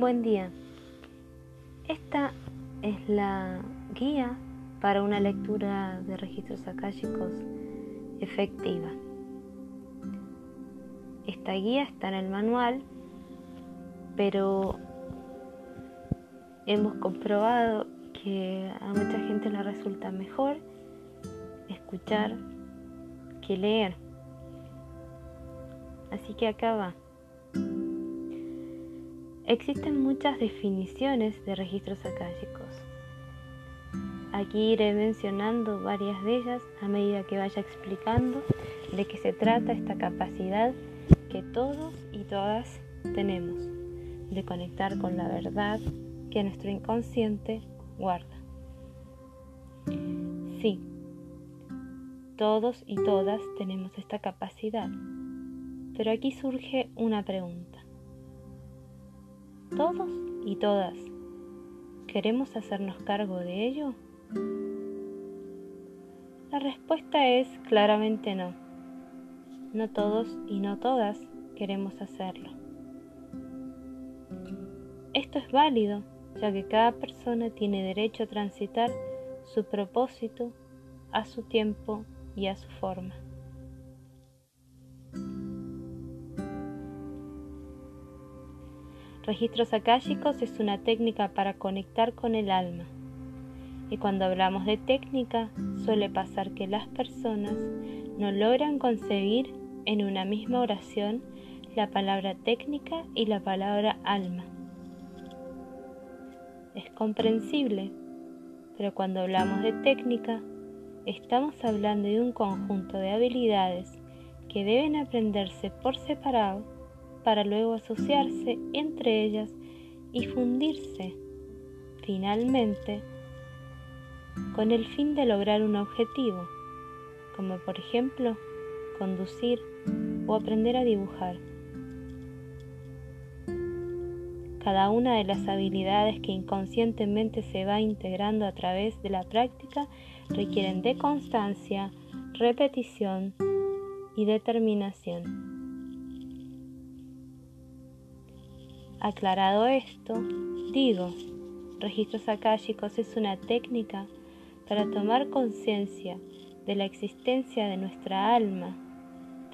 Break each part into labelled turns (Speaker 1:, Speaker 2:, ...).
Speaker 1: Buen día. Esta es la guía para una lectura de registros akáshicos efectiva. Esta guía está en el manual, pero hemos comprobado que a mucha gente le resulta mejor escuchar que leer. Así que acá va. Existen muchas definiciones de registros akáshicos. Aquí iré mencionando varias de ellas a medida que vaya explicando de qué se trata esta capacidad que todos y todas tenemos de conectar con la verdad que nuestro inconsciente guarda. Sí, todos y todas tenemos esta capacidad, pero aquí surge una pregunta. ¿Todos y todas queremos hacernos cargo de ello? La respuesta es claramente no. No todos y no todas queremos hacerlo. Esto es válido, ya que cada persona tiene derecho a transitar su propósito a su tiempo y a su forma. Registros akáshicos es una técnica para conectar con el alma. Y cuando hablamos de técnica, suele pasar que las personas no logran concebir en una misma oración la palabra técnica y la palabra alma. Es comprensible, pero cuando hablamos de técnica, estamos hablando de un conjunto de habilidades que deben aprenderse por separado para luego asociarse entre ellas y fundirse finalmente con el fin de lograr un objetivo, como por ejemplo conducir o aprender a dibujar. Cada una de las habilidades que inconscientemente se va integrando a través de la práctica requieren de constancia, repetición y determinación. Aclarado esto, digo, registros akáshicos es una técnica para tomar conciencia de la existencia de nuestra alma,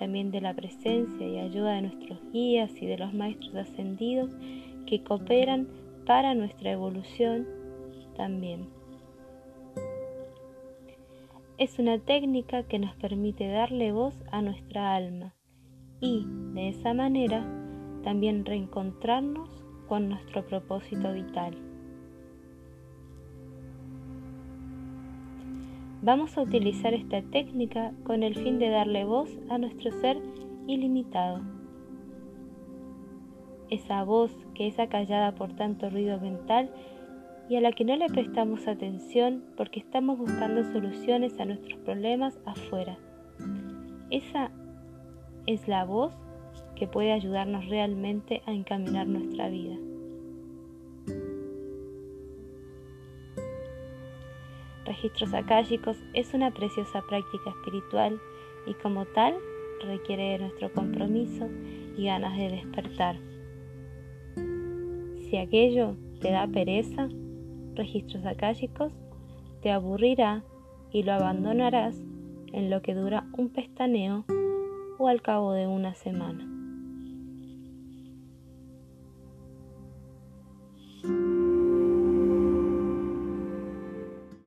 Speaker 1: también de la presencia y ayuda de nuestros guías y de los maestros ascendidos que cooperan para nuestra evolución también. Es una técnica que nos permite darle voz a nuestra alma y, de esa manera, también reencontrarnos con nuestro propósito vital. Vamos a utilizar esta técnica con el fin de darle voz a nuestro ser ilimitado. Esa voz que es acallada por tanto ruido mental y a la que no le prestamos atención porque estamos buscando soluciones a nuestros problemas afuera. Esa es la voz que puede ayudarnos realmente a encaminar nuestra vida. Registros akáshicos es una preciosa práctica espiritual y como tal requiere de nuestro compromiso y ganas de despertar. Si aquello te da pereza, registros akáshicos te aburrirá y lo abandonarás en lo que dura un pestaneo o al cabo de una semana.